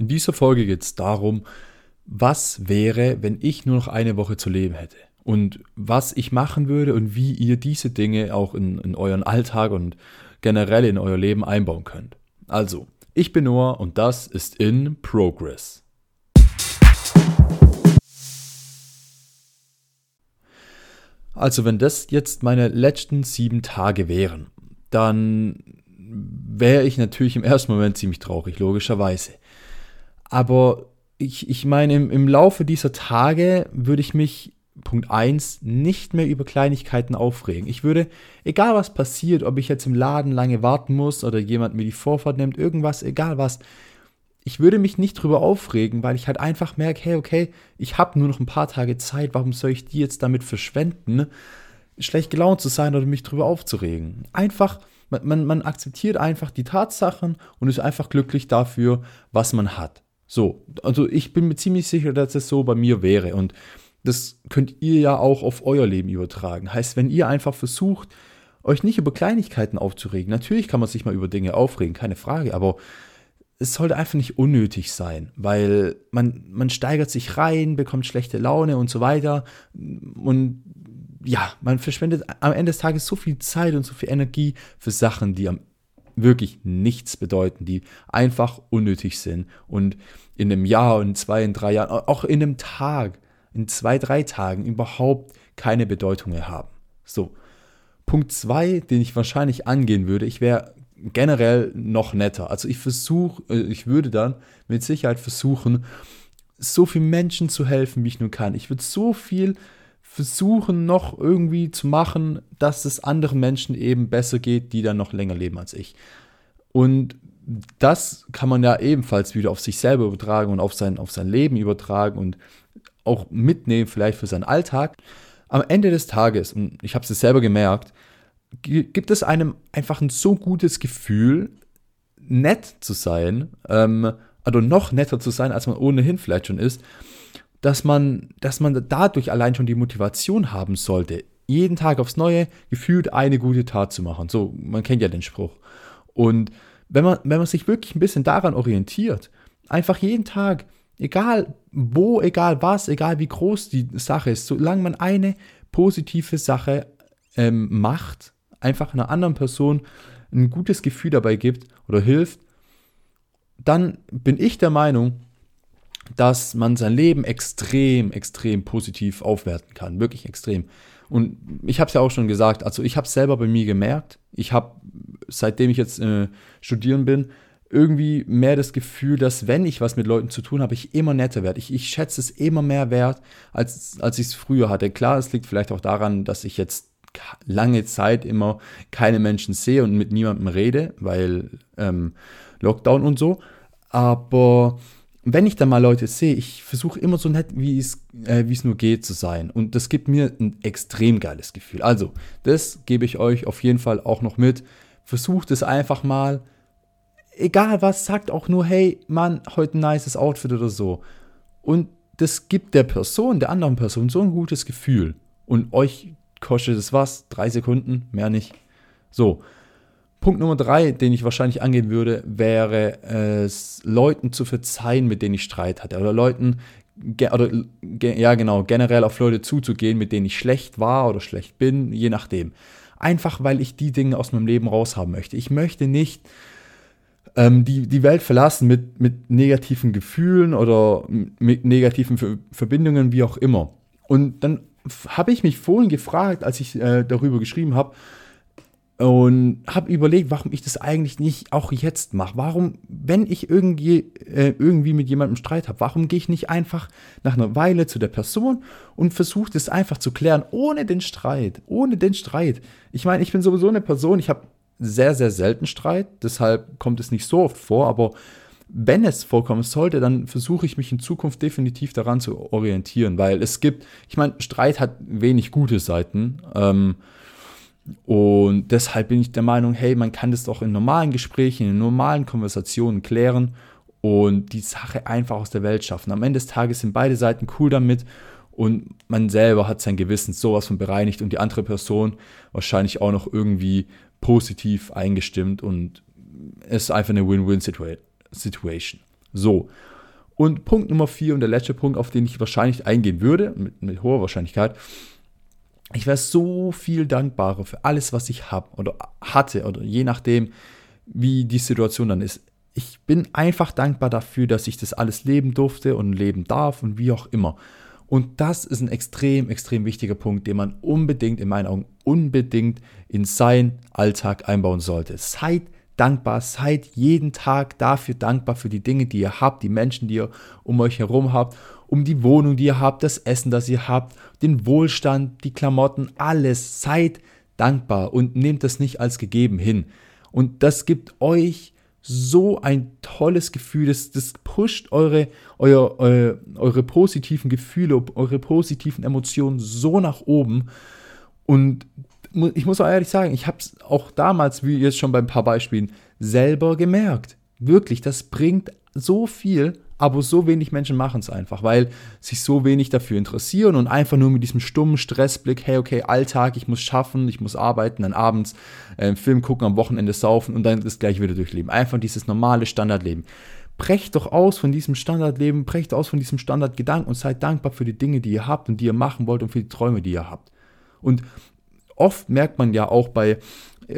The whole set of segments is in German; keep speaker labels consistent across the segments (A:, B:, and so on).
A: In dieser Folge geht es darum, was wäre, wenn ich nur noch eine Woche zu leben hätte und was ich machen würde und wie ihr diese Dinge auch in, in euren Alltag und generell in euer Leben einbauen könnt. Also, ich bin Noah und das ist in Progress. Also, wenn das jetzt meine letzten sieben Tage wären, dann wäre ich natürlich im ersten Moment ziemlich traurig, logischerweise. Aber ich, ich meine, im, im Laufe dieser Tage würde ich mich, Punkt 1, nicht mehr über Kleinigkeiten aufregen. Ich würde, egal was passiert, ob ich jetzt im Laden lange warten muss oder jemand mir die Vorfahrt nimmt, irgendwas, egal was, ich würde mich nicht drüber aufregen, weil ich halt einfach merke, hey, okay, ich habe nur noch ein paar Tage Zeit, warum soll ich die jetzt damit verschwenden, schlecht gelaunt zu sein oder mich drüber aufzuregen? Einfach, man, man, man akzeptiert einfach die Tatsachen und ist einfach glücklich dafür, was man hat. So, also ich bin mir ziemlich sicher, dass es so bei mir wäre. Und das könnt ihr ja auch auf euer Leben übertragen. Heißt, wenn ihr einfach versucht, euch nicht über Kleinigkeiten aufzuregen, natürlich kann man sich mal über Dinge aufregen, keine Frage, aber es sollte einfach nicht unnötig sein, weil man, man steigert sich rein, bekommt schlechte Laune und so weiter. Und ja, man verschwendet am Ende des Tages so viel Zeit und so viel Energie für Sachen, die am wirklich nichts bedeuten, die einfach unnötig sind und in einem Jahr, in zwei, in drei Jahren, auch in einem Tag, in zwei, drei Tagen überhaupt keine Bedeutung mehr haben. So. Punkt zwei, den ich wahrscheinlich angehen würde, ich wäre generell noch netter. Also ich versuche, äh, ich würde dann mit Sicherheit versuchen, so vielen Menschen zu helfen, wie ich nur kann. Ich würde so viel versuchen noch irgendwie zu machen, dass es anderen Menschen eben besser geht, die dann noch länger leben als ich. Und das kann man ja ebenfalls wieder auf sich selber übertragen und auf sein, auf sein Leben übertragen und auch mitnehmen, vielleicht für seinen Alltag. Am Ende des Tages, und ich habe es selber gemerkt, gibt es einem einfach ein so gutes Gefühl, nett zu sein, ähm, also noch netter zu sein, als man ohnehin vielleicht schon ist, dass man, dass man dadurch allein schon die Motivation haben sollte, jeden Tag aufs Neue gefühlt eine gute Tat zu machen. So, man kennt ja den Spruch. Und wenn man, wenn man sich wirklich ein bisschen daran orientiert, einfach jeden Tag, egal wo, egal was, egal wie groß die Sache ist, solange man eine positive Sache ähm, macht, einfach einer anderen Person ein gutes Gefühl dabei gibt oder hilft, dann bin ich der Meinung, dass man sein Leben extrem, extrem positiv aufwerten kann. Wirklich extrem. Und ich habe es ja auch schon gesagt, also ich habe es selber bei mir gemerkt. Ich habe, seitdem ich jetzt äh, studieren bin, irgendwie mehr das Gefühl, dass wenn ich was mit Leuten zu tun habe, ich immer netter werde. Ich, ich schätze es immer mehr wert, als, als ich es früher hatte. Klar, es liegt vielleicht auch daran, dass ich jetzt lange Zeit immer keine Menschen sehe und mit niemandem rede, weil ähm, Lockdown und so. Aber wenn ich dann mal Leute sehe, ich versuche immer so nett, wie es, äh, wie es nur geht, zu sein. Und das gibt mir ein extrem geiles Gefühl. Also, das gebe ich euch auf jeden Fall auch noch mit. Versucht es einfach mal. Egal was, sagt auch nur, hey, Mann, heute ein nices Outfit oder so. Und das gibt der Person, der anderen Person so ein gutes Gefühl. Und euch kostet es was? Drei Sekunden? Mehr nicht. So. Punkt Nummer drei, den ich wahrscheinlich angehen würde, wäre es, Leuten zu verzeihen, mit denen ich Streit hatte. Oder Leuten, oder ja genau, generell auf Leute zuzugehen, mit denen ich schlecht war oder schlecht bin, je nachdem. Einfach weil ich die Dinge aus meinem Leben raushaben möchte. Ich möchte nicht ähm, die, die Welt verlassen mit, mit negativen Gefühlen oder mit negativen Verbindungen, wie auch immer. Und dann habe ich mich vorhin gefragt, als ich äh, darüber geschrieben habe, und habe überlegt, warum ich das eigentlich nicht auch jetzt mache. Warum, wenn ich irgendwie, äh, irgendwie mit jemandem Streit habe, warum gehe ich nicht einfach nach einer Weile zu der Person und versuche das einfach zu klären, ohne den Streit, ohne den Streit. Ich meine, ich bin sowieso eine Person, ich habe sehr, sehr selten Streit, deshalb kommt es nicht so oft vor, aber wenn es vorkommen sollte, dann versuche ich mich in Zukunft definitiv daran zu orientieren, weil es gibt, ich meine, Streit hat wenig gute Seiten. Ähm, und deshalb bin ich der Meinung, hey, man kann das doch in normalen Gesprächen, in normalen Konversationen klären und die Sache einfach aus der Welt schaffen. Am Ende des Tages sind beide Seiten cool damit und man selber hat sein Gewissen sowas von bereinigt und die andere Person wahrscheinlich auch noch irgendwie positiv eingestimmt und es ist einfach eine Win-Win-Situation. So. Und Punkt Nummer vier und der letzte Punkt, auf den ich wahrscheinlich eingehen würde, mit, mit hoher Wahrscheinlichkeit, ich wäre so viel dankbarer für alles, was ich habe oder hatte oder je nachdem, wie die Situation dann ist. Ich bin einfach dankbar dafür, dass ich das alles leben durfte und leben darf und wie auch immer. Und das ist ein extrem, extrem wichtiger Punkt, den man unbedingt, in meinen Augen, unbedingt in seinen Alltag einbauen sollte. Seid dankbar, seid jeden Tag dafür dankbar für die Dinge, die ihr habt, die Menschen, die ihr um euch herum habt, um die Wohnung, die ihr habt, das Essen, das ihr habt, den Wohlstand, die Klamotten, alles. Seid dankbar und nehmt das nicht als gegeben hin. Und das gibt euch so ein tolles Gefühl, das, das pusht eure, eure, eure positiven Gefühle, eure positiven Emotionen so nach oben. Und ich muss auch ehrlich sagen, ich habe es auch damals, wie jetzt schon bei ein paar Beispielen, selber gemerkt. Wirklich, das bringt so viel, aber so wenig Menschen machen es einfach, weil sich so wenig dafür interessieren und einfach nur mit diesem stummen Stressblick, hey, okay, Alltag, ich muss schaffen, ich muss arbeiten, dann abends äh, Film gucken, am Wochenende saufen und dann das gleiche wieder durchleben. Einfach dieses normale Standardleben. Brecht doch aus von diesem Standardleben, brecht aus von diesem Standardgedanken und seid dankbar für die Dinge, die ihr habt und die ihr machen wollt und für die Träume, die ihr habt. Und oft merkt man ja auch bei,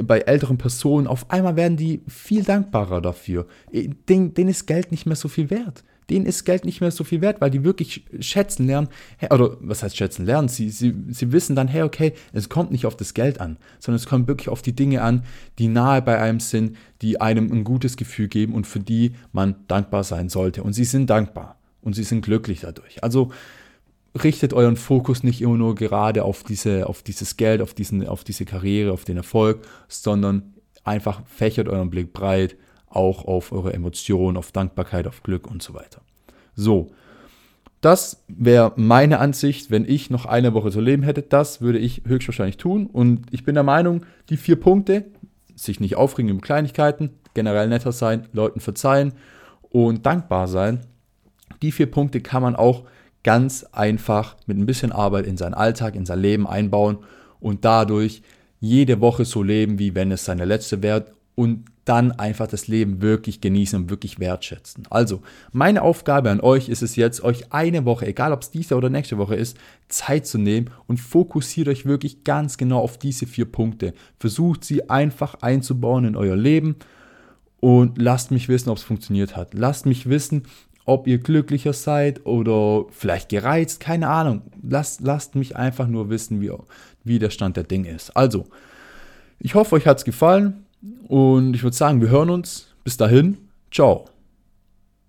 A: bei älteren Personen, auf einmal werden die viel dankbarer dafür. Denen, denen ist Geld nicht mehr so viel wert. Denen ist Geld nicht mehr so viel wert, weil die wirklich schätzen lernen, oder was heißt schätzen lernen? Sie, sie, sie wissen dann, hey, okay, es kommt nicht auf das Geld an, sondern es kommt wirklich auf die Dinge an, die nahe bei einem sind, die einem ein gutes Gefühl geben und für die man dankbar sein sollte. Und sie sind dankbar und sie sind glücklich dadurch. Also richtet euren Fokus nicht immer nur gerade auf, diese, auf dieses Geld, auf, diesen, auf diese Karriere, auf den Erfolg, sondern einfach fächert euren Blick breit, auch auf eure Emotionen, auf Dankbarkeit, auf Glück und so weiter. So, das wäre meine Ansicht, wenn ich noch eine Woche zu leben hätte. Das würde ich höchstwahrscheinlich tun. Und ich bin der Meinung, die vier Punkte, sich nicht aufregen über Kleinigkeiten, generell netter sein, Leuten verzeihen und dankbar sein, die vier Punkte kann man auch ganz einfach mit ein bisschen Arbeit in seinen Alltag, in sein Leben einbauen und dadurch jede Woche so leben, wie wenn es seine letzte wäre und dann einfach das Leben wirklich genießen und wirklich wertschätzen. Also, meine Aufgabe an euch ist es jetzt, euch eine Woche, egal ob es diese oder nächste Woche ist, Zeit zu nehmen und fokussiert euch wirklich ganz genau auf diese vier Punkte. Versucht sie einfach einzubauen in euer Leben und lasst mich wissen, ob es funktioniert hat. Lasst mich wissen, ob ihr glücklicher seid oder vielleicht gereizt, keine Ahnung. Lasst, lasst mich einfach nur wissen, wie, wie der Stand der Dinge ist. Also, ich hoffe, euch hat es gefallen und ich würde sagen, wir hören uns. Bis dahin, ciao.